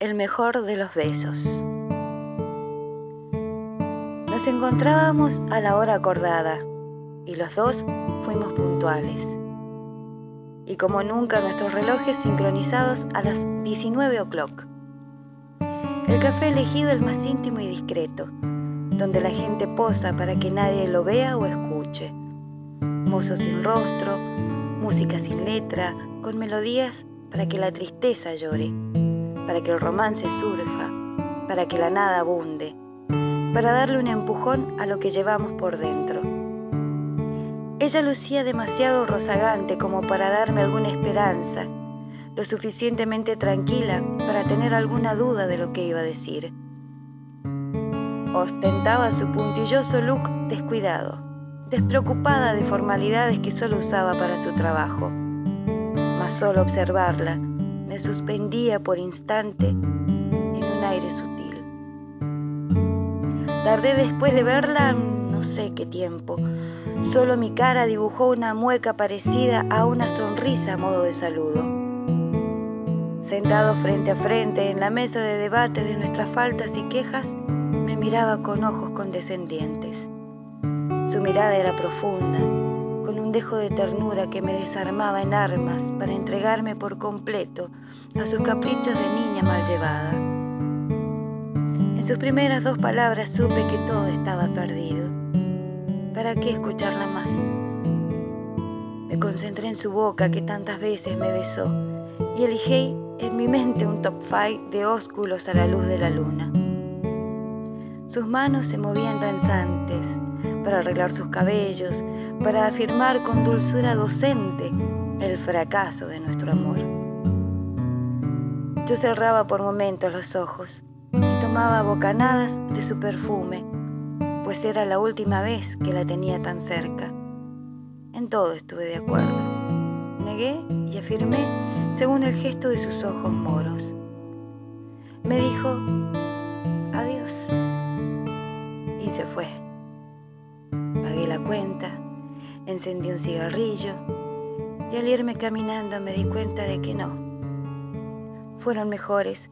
El mejor de los besos. Nos encontrábamos a la hora acordada y los dos fuimos puntuales. Y como nunca nuestros relojes sincronizados a las 19 o'clock. El café elegido el más íntimo y discreto, donde la gente posa para que nadie lo vea o escuche. Mozo sin rostro, música sin letra, con melodías para que la tristeza llore, para que el romance surja, para que la nada abunde, para darle un empujón a lo que llevamos por dentro. Ella lucía demasiado rozagante como para darme alguna esperanza, lo suficientemente tranquila para tener alguna duda de lo que iba a decir. Ostentaba su puntilloso look descuidado, despreocupada de formalidades que solo usaba para su trabajo solo observarla me suspendía por instante en un aire sutil. Tardé después de verla no sé qué tiempo. Solo mi cara dibujó una mueca parecida a una sonrisa a modo de saludo. Sentado frente a frente en la mesa de debate de nuestras faltas y quejas, me miraba con ojos condescendientes. Su mirada era profunda, con un dejo de ternura que me desarmaba en armas para entregarme por completo a sus caprichos de niña mal llevada. En sus primeras dos palabras supe que todo estaba perdido. ¿Para qué escucharla más? Me concentré en su boca que tantas veces me besó y elegí en mi mente un top five de ósculos a la luz de la luna. Sus manos se movían danzantes para arreglar sus cabellos, para afirmar con dulzura docente el fracaso de nuestro amor. Yo cerraba por momentos los ojos y tomaba bocanadas de su perfume, pues era la última vez que la tenía tan cerca. En todo estuve de acuerdo. Negué y afirmé según el gesto de sus ojos moros. Me dijo, fue. Pagué la cuenta, encendí un cigarrillo y al irme caminando me di cuenta de que no. Fueron mejores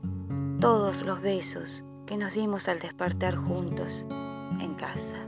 todos los besos que nos dimos al despertar juntos en casa.